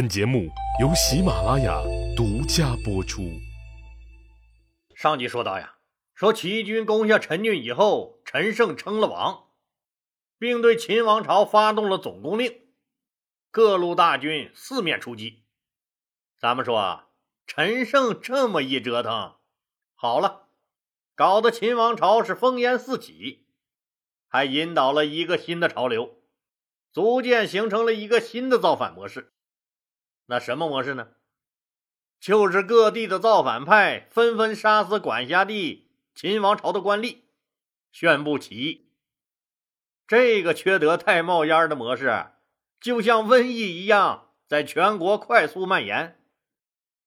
本节目由喜马拉雅独家播出。上集说到呀，说起义军攻下陈郡以后，陈胜称了王，并对秦王朝发动了总攻令，各路大军四面出击。咱们说啊，陈胜这么一折腾，好了，搞得秦王朝是烽烟四起，还引导了一个新的潮流，逐渐形成了一个新的造反模式。那什么模式呢？就是各地的造反派纷纷杀死管辖地秦王朝的官吏，宣布起义。这个缺德太冒烟的模式，就像瘟疫一样，在全国快速蔓延。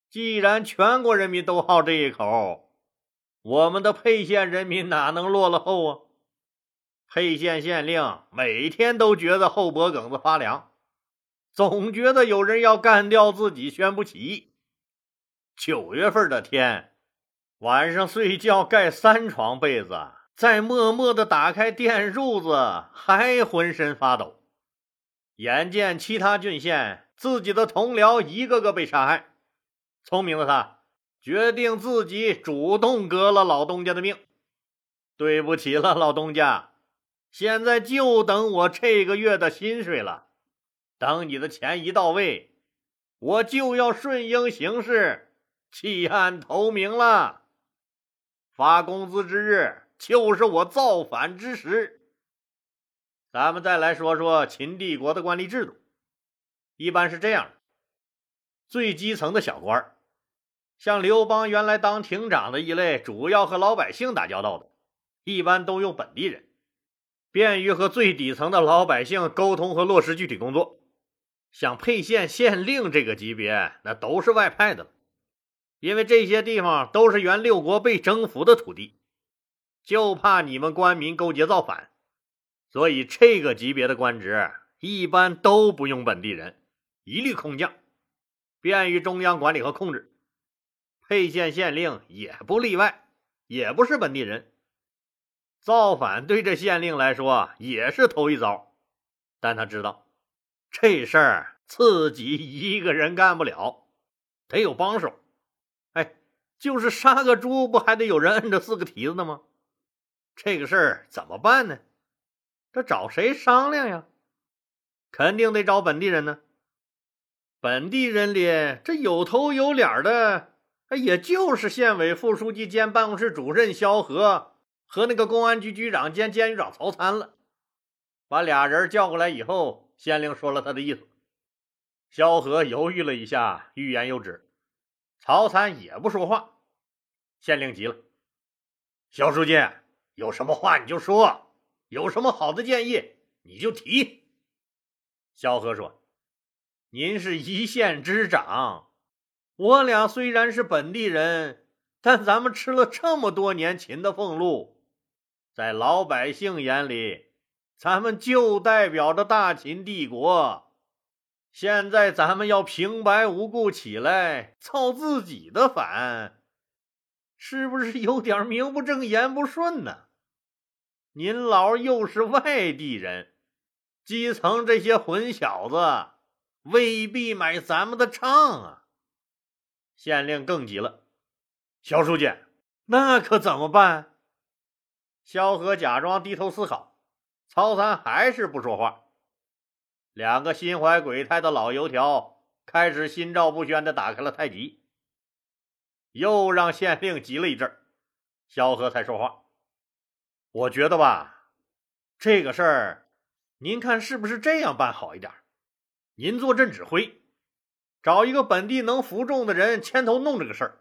既然全国人民都好这一口，我们的沛县人民哪能落了后啊？沛县县令每天都觉得后脖梗子发凉。总觉得有人要干掉自己，宣布起。九月份的天，晚上睡觉盖三床被子，再默默的打开电褥子，还浑身发抖。眼见其他郡县自己的同僚一个个被杀害，聪明的他决定自己主动革了老东家的命。对不起了，老东家，现在就等我这个月的薪水了。等你的钱一到位，我就要顺应形势，弃暗投明了。发工资之日就是我造反之时。咱们再来说说秦帝国的官吏制度，一般是这样的：最基层的小官像刘邦原来当亭长的一类，主要和老百姓打交道的，一般都用本地人，便于和最底层的老百姓沟通和落实具体工作。像沛县县令这个级别，那都是外派的了，因为这些地方都是原六国被征服的土地，就怕你们官民勾结造反，所以这个级别的官职一般都不用本地人，一律空降，便于中央管理和控制。沛县县令也不例外，也不是本地人，造反对这县令来说也是头一遭，但他知道。这事儿自己一个人干不了，得有帮手。哎，就是杀个猪，不还得有人摁着四个蹄子呢吗？这个事儿怎么办呢？这找谁商量呀？肯定得找本地人呢。本地人里这有头有脸的，也就是县委副书记兼办公室主任萧何和那个公安局局长兼监狱长曹参了。把俩人叫过来以后。县令说了他的意思，萧何犹豫了一下，欲言又止。曹参也不说话。县令急了：“萧书记，有什么话你就说，有什么好的建议你就提。”萧何说：“您是一县之长，我俩虽然是本地人，但咱们吃了这么多年秦的俸禄，在老百姓眼里……”咱们就代表着大秦帝国，现在咱们要平白无故起来造自己的反，是不是有点名不正言不顺呢？您老又是外地人，基层这些混小子未必买咱们的账啊！县令更急了，肖书记，那可怎么办？萧何假装低头思考。曹参还是不说话，两个心怀鬼胎的老油条开始心照不宣的打开了太极，又让县令急了一阵萧何才说话：“我觉得吧，这个事儿，您看是不是这样办好一点？您坐镇指挥，找一个本地能服众的人牵头弄这个事儿，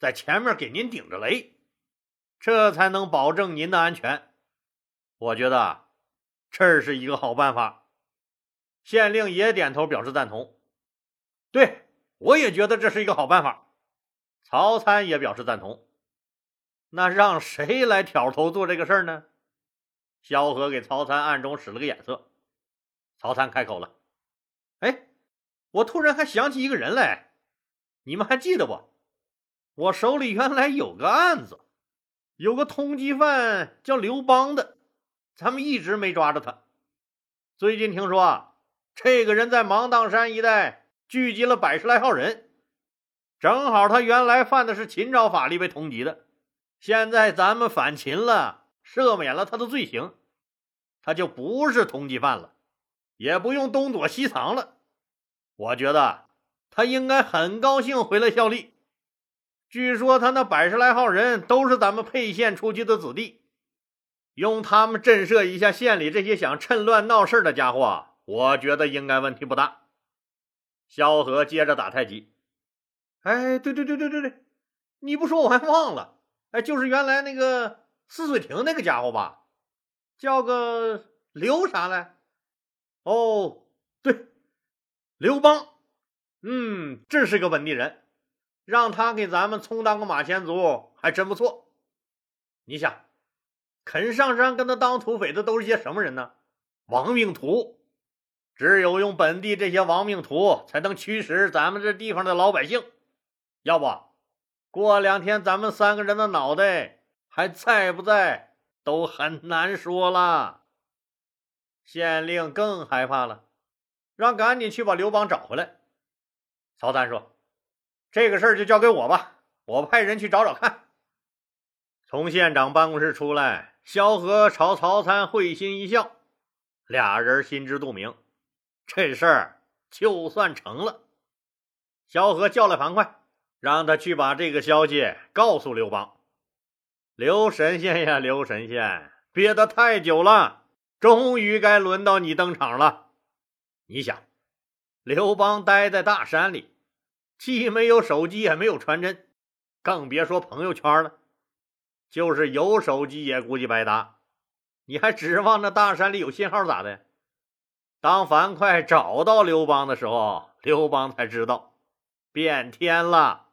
在前面给您顶着雷，这才能保证您的安全。我觉得。”这是一个好办法，县令也点头表示赞同。对我也觉得这是一个好办法。曹参也表示赞同。那让谁来挑头做这个事儿呢？萧何给曹参暗中使了个眼色。曹参开口了：“哎，我突然还想起一个人来，你们还记得不？我手里原来有个案子，有个通缉犯叫刘邦的。”咱们一直没抓着他。最近听说啊，这个人在芒砀山一带聚集了百十来号人。正好他原来犯的是秦朝法律被通缉的，现在咱们反秦了，赦免了他的罪行，他就不是通缉犯了，也不用东躲西藏了。我觉得他应该很高兴回来效力。据说他那百十来号人都是咱们沛县出去的子弟，用他们震慑一下县里这些想趁乱闹事的家伙，我觉得应该问题不大。萧何接着打太极。哎，对对对对对对，你不说我还忘了。哎，就是原来那个泗水亭那个家伙吧，叫个刘啥来？哦，对，刘邦。嗯，这是个本地人，让他给咱们充当个马前卒还真不错。你想，肯上山跟他当土匪的都是些什么人呢？亡命徒。只有用本地这些亡命徒，才能驱使咱们这地方的老百姓。要不过两天，咱们三个人的脑袋还在不在，都很难说了。县令更害怕了，让赶紧去把刘邦找回来。曹三说：“这个事儿就交给我吧，我派人去找找看。”从县长办公室出来，萧何朝曹参会心一笑，俩人心知肚明，这事儿就算成了。萧何叫来樊哙。让他去把这个消息告诉刘邦。刘神仙呀，刘神仙，憋得太久了，终于该轮到你登场了。你想，刘邦待在大山里，既没有手机，也没有传真，更别说朋友圈了。就是有手机，也估计白搭。你还指望那大山里有信号咋的？当樊哙找到刘邦的时候，刘邦才知道变天了。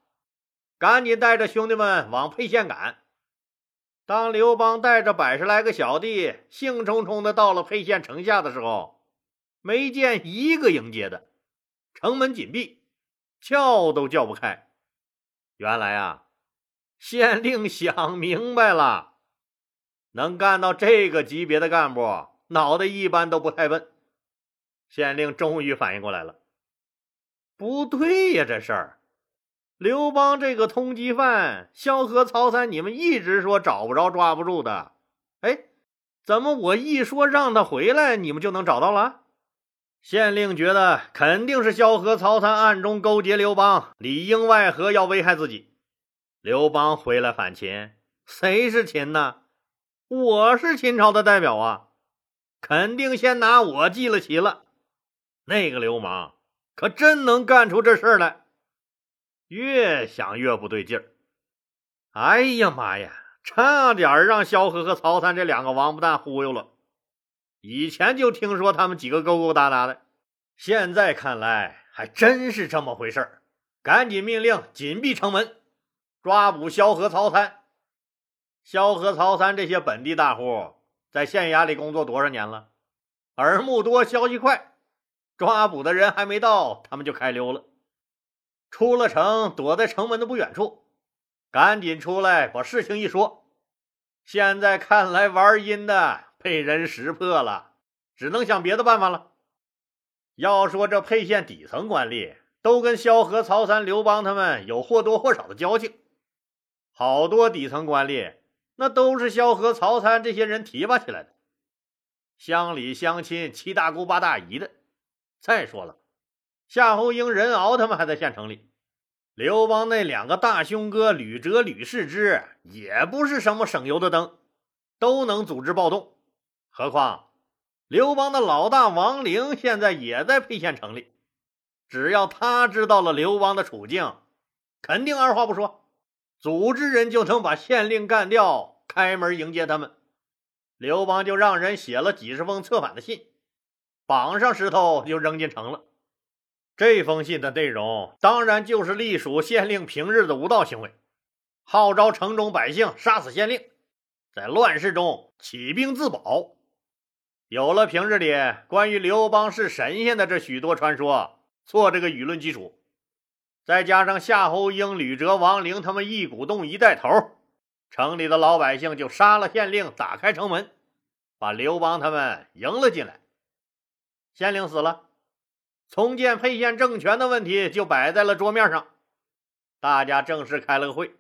赶紧带着兄弟们往沛县赶。当刘邦带着百十来个小弟兴冲冲的到了沛县城下的时候，没见一个迎接的，城门紧闭，叫都叫不开。原来啊，县令想明白了，能干到这个级别的干部，脑袋一般都不太笨。县令终于反应过来了，不对呀，这事儿。刘邦这个通缉犯，萧何、曹参，你们一直说找不着、抓不住的，哎，怎么我一说让他回来，你们就能找到了？县令觉得肯定是萧何、曹参暗中勾结刘邦，里应外合要危害自己。刘邦回来反秦，谁是秦呢？我是秦朝的代表啊，肯定先拿我记了旗了。那个流氓可真能干出这事来。越想越不对劲儿，哎呀妈呀，差点让萧何和曹参这两个王八蛋忽悠了。以前就听说他们几个勾勾搭搭的，现在看来还真是这么回事儿。赶紧命令紧闭城门，抓捕萧何、曹参。萧何、曹参这些本地大户在县衙里工作多少年了，耳目多，消息快，抓捕的人还没到，他们就开溜了。出了城，躲在城门的不远处，赶紧出来把事情一说。现在看来，玩阴的被人识破了，只能想别的办法了。要说这沛县底层官吏，都跟萧何、曹参、刘邦他们有或多或少的交情，好多底层官吏那都是萧何、曹参这些人提拔起来的，乡里乡亲、七大姑八大姨的。再说了。夏侯婴、任敖他们还在县城里，刘邦那两个大兄哥吕哲、吕氏之也不是什么省油的灯，都能组织暴动。何况刘邦的老大王陵现在也在沛县城里，只要他知道了刘邦的处境，肯定二话不说，组织人就能把县令干掉，开门迎接他们。刘邦就让人写了几十封策反的信，绑上石头就扔进城了。这封信的内容当然就是隶属县令平日的无道行为，号召城中百姓杀死县令，在乱世中起兵自保。有了平日里关于刘邦是神仙的这许多传说做这个舆论基础，再加上夏侯婴、吕哲、王陵他们一鼓动一带头，城里的老百姓就杀了县令，打开城门，把刘邦他们迎了进来。县令死了。重建沛县政权的问题就摆在了桌面上。大家正式开了个会，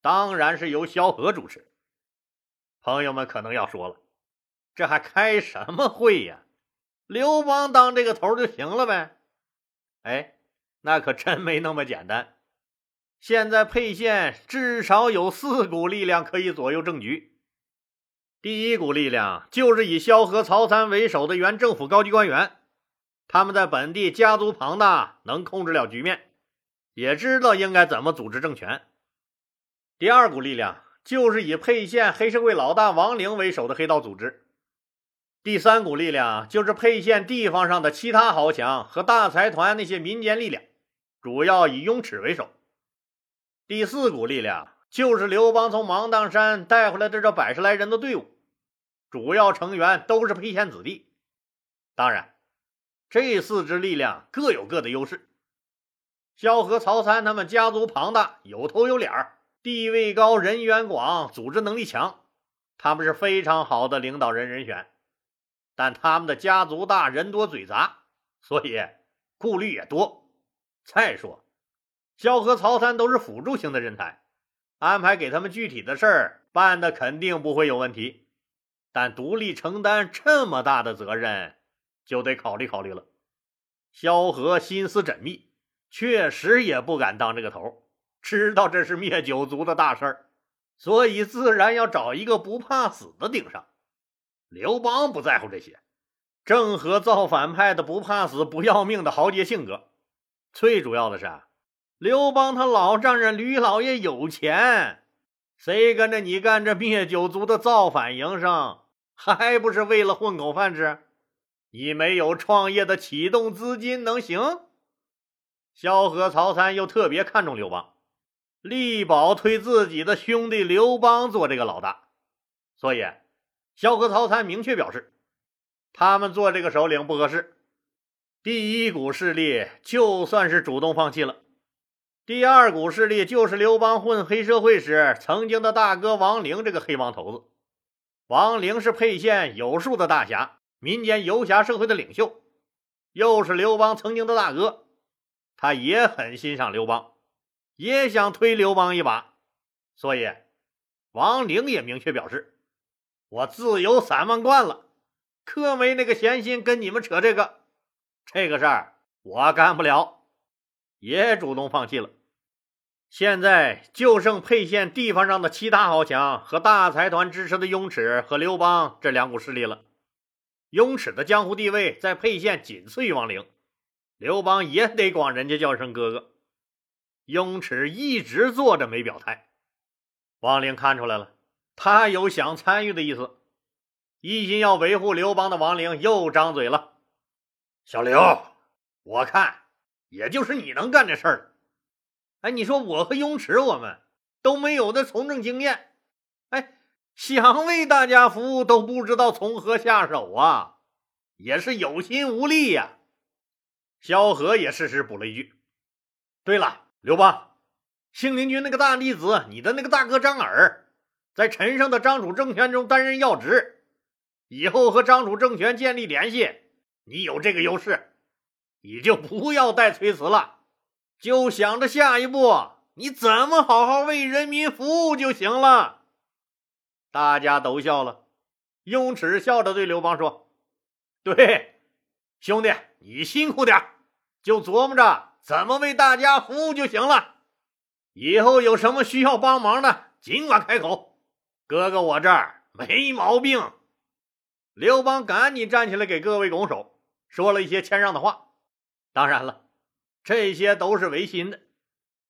当然是由萧何主持。朋友们可能要说了，这还开什么会呀？刘邦当这个头就行了呗？哎，那可真没那么简单。现在沛县至少有四股力量可以左右政局。第一股力量就是以萧何、曹参为首的原政府高级官员，他们在本地家族庞大，能控制了局面，也知道应该怎么组织政权。第二股力量就是以沛县黑社会老大王陵为首的黑道组织。第三股力量就是沛县地方上的其他豪强和大财团那些民间力量，主要以雍齿为首。第四股力量就是刘邦从芒砀山带回来的这百十来人的队伍。主要成员都是沛县子弟，当然，这四支力量各有各的优势。萧何、曹参他们家族庞大，有头有脸儿地位高，人缘广，组织能力强，他们是非常好的领导人人选。但他们的家族大，人多嘴杂，所以顾虑也多。再说，萧何、曹参都是辅助型的人才，安排给他们具体的事儿，办的肯定不会有问题。但独立承担这么大的责任，就得考虑考虑了。萧何心思缜密，确实也不敢当这个头，知道这是灭九族的大事儿，所以自然要找一个不怕死的顶上。刘邦不在乎这些，正和造反派的不怕死、不要命的豪杰性格。最主要的是，刘邦他老丈人吕老爷有钱，谁跟着你干这灭九族的造反营生？还不是为了混口饭吃？你没有创业的启动资金能行？萧何、曹参又特别看重刘邦，力保推自己的兄弟刘邦做这个老大，所以萧何、曹参明确表示，他们做这个首领不合适。第一股势力就算是主动放弃了，第二股势力就是刘邦混黑社会时曾经的大哥王陵这个黑帮头子。王陵是沛县有数的大侠，民间游侠社会的领袖，又是刘邦曾经的大哥，他也很欣赏刘邦，也想推刘邦一把，所以王陵也明确表示：“我自由散漫惯了，可没那个闲心跟你们扯这个，这个事儿我干不了，也主动放弃了。”现在就剩沛县地方上的其他豪强和大财团支持的雍齿和刘邦这两股势力了。雍齿的江湖地位在沛县仅次于王陵，刘邦也得管人家叫声哥哥。雍齿一直坐着没表态，王陵看出来了，他有想参与的意思。一心要维护刘邦的王陵又张嘴了：“小刘，我看也就是你能干这事儿。”哎，你说我和雍池，我们都没有的从政经验，哎，想为大家服务都不知道从何下手啊，也是有心无力呀。萧何也适时补了一句：“对了，刘邦，信陵君那个大弟子，你的那个大哥张耳，在陈胜的张楚政权中担任要职，以后和张楚政权建立联系，你有这个优势，你就不要再推辞了。”就想着下一步你怎么好好为人民服务就行了。大家都笑了，雍齿笑着对刘邦说：“对，兄弟，你辛苦点就琢磨着怎么为大家服务就行了。以后有什么需要帮忙的，尽管开口，哥哥我这儿没毛病。”刘邦赶紧站起来给各位拱手，说了一些谦让的话。当然了。这些都是违心的。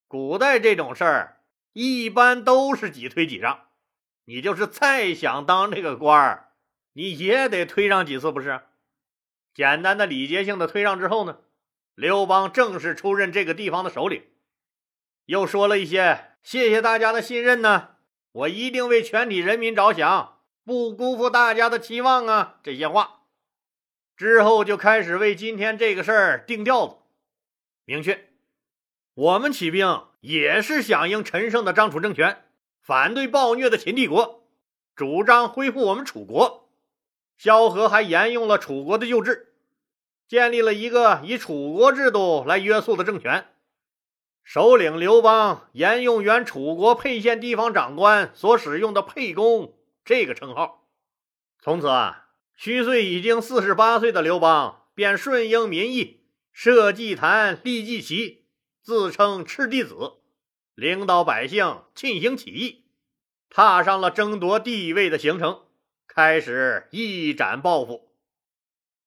古代这种事儿一般都是几推几让，你就是再想当这个官儿，你也得推让几次，不是？简单的礼节性的推让之后呢，刘邦正式出任这个地方的首领，又说了一些“谢谢大家的信任呢，我一定为全体人民着想，不辜负大家的期望啊”这些话。之后就开始为今天这个事儿定调子。明确，我们起兵也是响应陈胜的张楚政权，反对暴虐的秦帝国，主张恢复我们楚国。萧何还沿用了楚国的旧制，建立了一个以楚国制度来约束的政权。首领刘邦沿用原楚国沛县地方长官所使用的“沛公”这个称号。从此啊，虚岁已经四十八岁的刘邦便顺应民意，设祭坛、立祭旗，自称赤帝子，领导百姓进行起义，踏上了争夺地位的行程，开始一展抱负。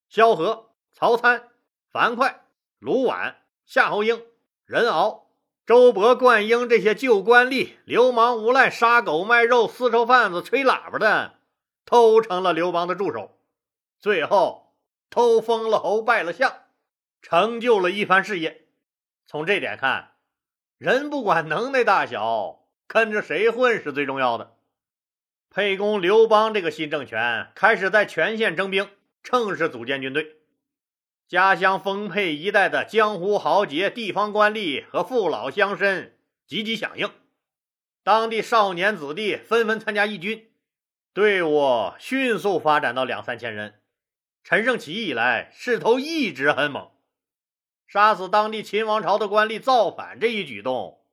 萧何、曹参、樊哙、卢绾、夏侯婴、任敖。周勃、灌婴这些旧官吏、流氓无赖、杀狗卖肉、丝绸贩子、吹喇叭的，都成了刘邦的助手，最后偷封了侯、拜了相，成就了一番事业。从这点看，人不管能耐大小，跟着谁混是最重要的。沛公刘邦这个新政权开始在全县征兵，正式组建军队。家乡丰沛一带的江湖豪杰、地方官吏和父老乡绅积极响应，当地少年子弟纷纷参加义军，队伍迅速发展到两三千人。陈胜起义以来，势头一直很猛，杀死当地秦王朝的官吏造反这一举动，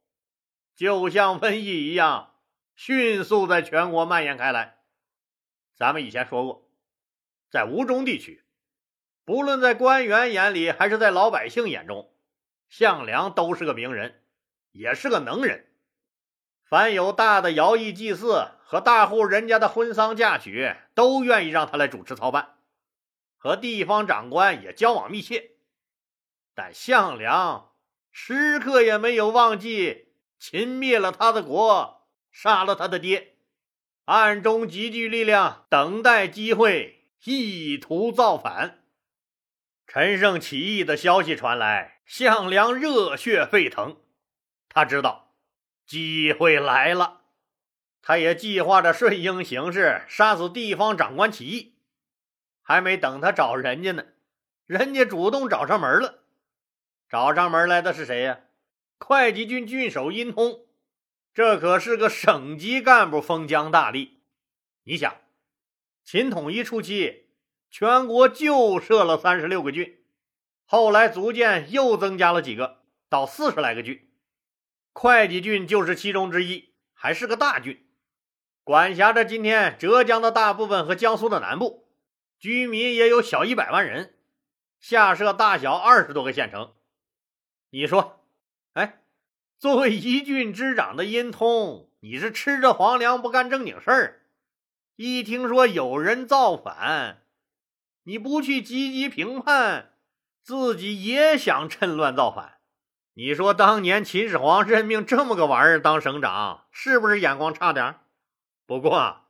就像瘟疫一样，迅速在全国蔓延开来。咱们以前说过，在吴中地区。不论在官员眼里，还是在老百姓眼中，项梁都是个名人，也是个能人。凡有大的徭役祭祀和大户人家的婚丧嫁娶，都愿意让他来主持操办，和地方长官也交往密切。但项梁时刻也没有忘记秦灭了他的国，杀了他的爹，暗中集聚力量，等待机会，意图造反。陈胜起义的消息传来，项梁热血沸腾。他知道机会来了，他也计划着顺应形势，杀死地方长官起义。还没等他找人家呢，人家主动找上门了。找上门来的是谁呀？会稽郡郡守殷通，这可是个省级干部，封疆大吏。你想，秦统一初期。全国就设了三十六个郡，后来逐渐又增加了几个，到四十来个郡。会稽郡就是其中之一，还是个大郡，管辖着今天浙江的大部分和江苏的南部，居民也有小一百万人，下设大小二十多个县城。你说，哎，作为一郡之长的殷通，你是吃着皇粮不干正经事儿？一听说有人造反。你不去积极评判，自己也想趁乱造反。你说当年秦始皇任命这么个玩意儿当省长，是不是眼光差点不过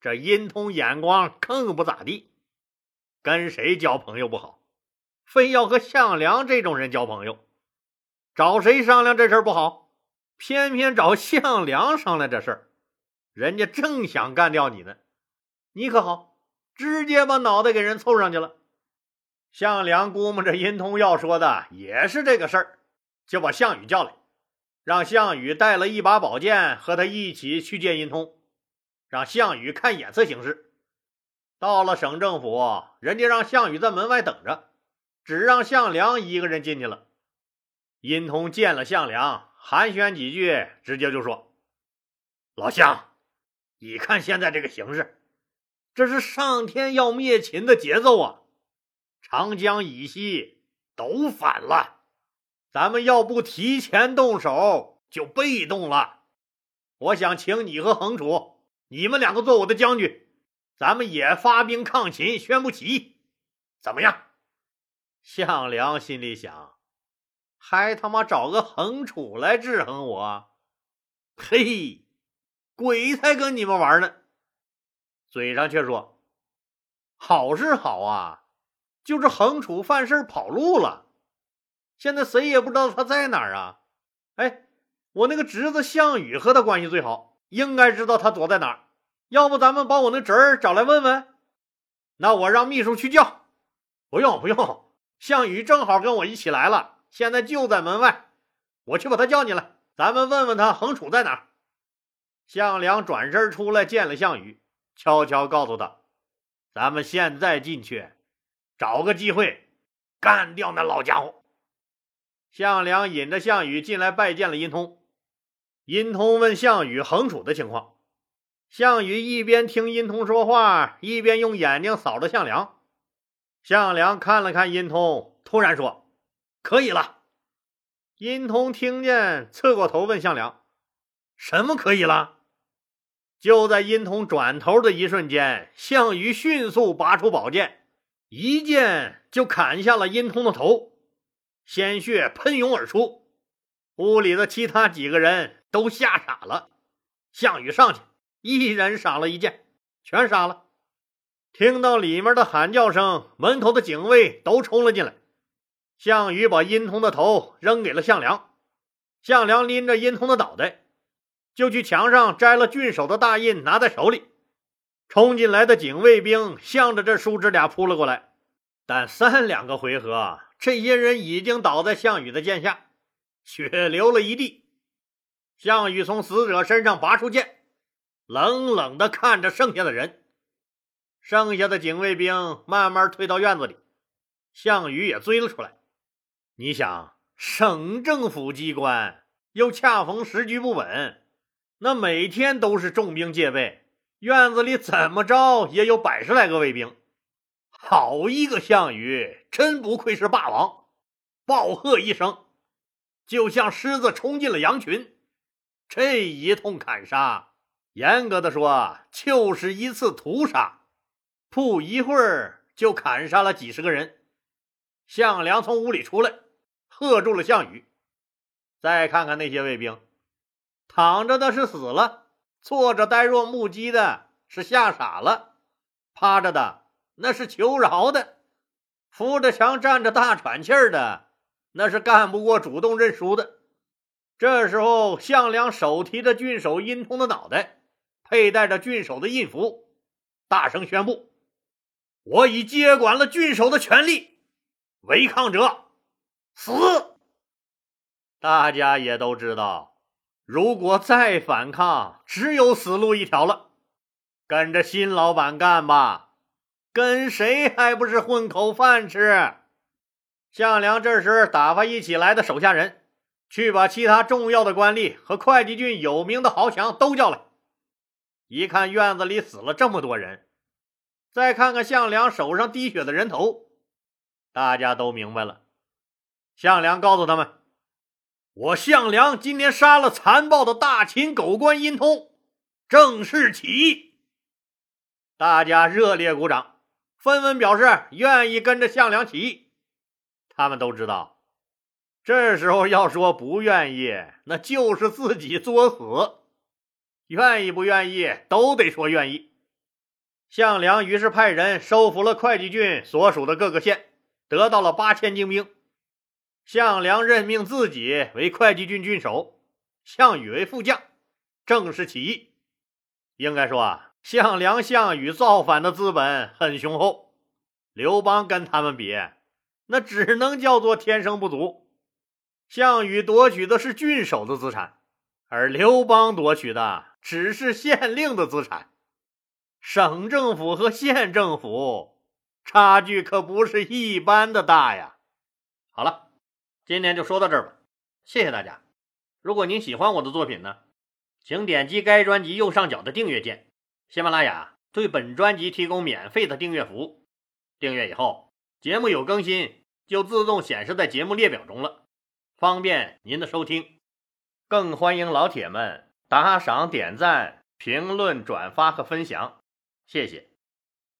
这殷通眼光更不咋地，跟谁交朋友不好，非要和项梁这种人交朋友。找谁商量这事儿不好，偏偏找项梁商量这事儿，人家正想干掉你呢，你可好。直接把脑袋给人凑上去了。项梁估摸着殷通要说的也是这个事儿，就把项羽叫来，让项羽带了一把宝剑和他一起去见殷通，让项羽看眼色行事。到了省政府，人家让项羽在门外等着，只让项梁一个人进去了。殷通见了项梁，寒暄几句，直接就说：“老项，你看现在这个形势。”这是上天要灭秦的节奏啊！长江以西都反了，咱们要不提前动手，就被动了。我想请你和横楚，你们两个做我的将军，咱们也发兵抗秦，宣布起义，怎么样？项梁心里想：还他妈找个横楚来制衡我？嘿，鬼才跟你们玩呢！嘴上却说：“好是好啊，就是横楚犯事跑路了，现在谁也不知道他在哪儿啊！哎，我那个侄子项羽和他关系最好，应该知道他躲在哪儿。要不咱们把我那侄儿找来问问？那我让秘书去叫。不用不用，项羽正好跟我一起来了，现在就在门外，我去把他叫进来，咱们问问他横楚在哪儿。”项梁转身出来见了项羽。悄悄告诉他：“咱们现在进去，找个机会干掉那老家伙。项梁引着项羽进来拜见了殷通。殷通问项羽横楚的情况，项羽一边听殷通说话，一边用眼睛扫着项梁。项梁看了看殷通，突然说：“可以了。”殷通听见，侧过头问项梁：“什么可以了？”就在殷通转头的一瞬间，项羽迅速拔出宝剑，一剑就砍下了殷通的头。鲜血喷涌而出，屋里的其他几个人都吓傻了。项羽上去，一人赏了一剑，全杀了。听到里面的喊叫声，门口的警卫都冲了进来。项羽把殷通的头扔给了项梁，项梁拎着殷通的脑袋，就去墙上摘了郡守的大印，拿在手里。冲进来的警卫兵向着这叔侄俩扑了过来，但三两个回合。这些人已经倒在项羽的剑下，血流了一地。项羽从死者身上拔出剑，冷冷地看着剩下的人。剩下的警卫兵慢慢退到院子里，项羽也追了出来。你想，省政府机关又恰逢时局不稳，那每天都是重兵戒备，院子里怎么着也有百十来个卫兵。好一个项羽，真不愧是霸王！暴喝一声，就像狮子冲进了羊群。这一通砍杀，严格的说，就是一次屠杀。不一会儿，就砍杀了几十个人。项梁从屋里出来，喝住了项羽。再看看那些卫兵，躺着的是死了，坐着呆若木鸡的是吓傻了，趴着的。那是求饶的，扶着墙站着大喘气儿的，那是干不过主动认输的。这时候，项梁手提着郡守殷通的脑袋，佩戴着郡守的印符，大声宣布：“我已接管了郡守的权利，违抗者死！”大家也都知道，如果再反抗，只有死路一条了。跟着新老板干吧。跟谁还不是混口饭吃？项梁这时打发一起来的手下人，去把其他重要的官吏和会稽郡有名的豪强都叫来。一看院子里死了这么多人，再看看项梁手上滴血的人头，大家都明白了。项梁告诉他们：“我项梁今天杀了残暴的大秦狗官殷通，正式起义。”大家热烈鼓掌。纷纷表示愿意跟着项梁起义。他们都知道，这时候要说不愿意，那就是自己作死。愿意不愿意，都得说愿意。项梁于是派人收服了会稽郡所属的各个县，得到了八千精兵。项梁任命自己为会稽郡郡守，项羽为副将，正式起义。应该说啊。项梁、项羽造反的资本很雄厚，刘邦跟他们比，那只能叫做天生不足。项羽夺取的是郡守的资产，而刘邦夺取的只是县令的资产。省政府和县政府差距可不是一般的大呀！好了，今天就说到这儿吧，谢谢大家。如果您喜欢我的作品呢，请点击该专辑右上角的订阅键。喜马拉雅对本专辑提供免费的订阅服务，订阅以后，节目有更新就自动显示在节目列表中了，方便您的收听。更欢迎老铁们打赏、点赞、评论、转发和分享，谢谢。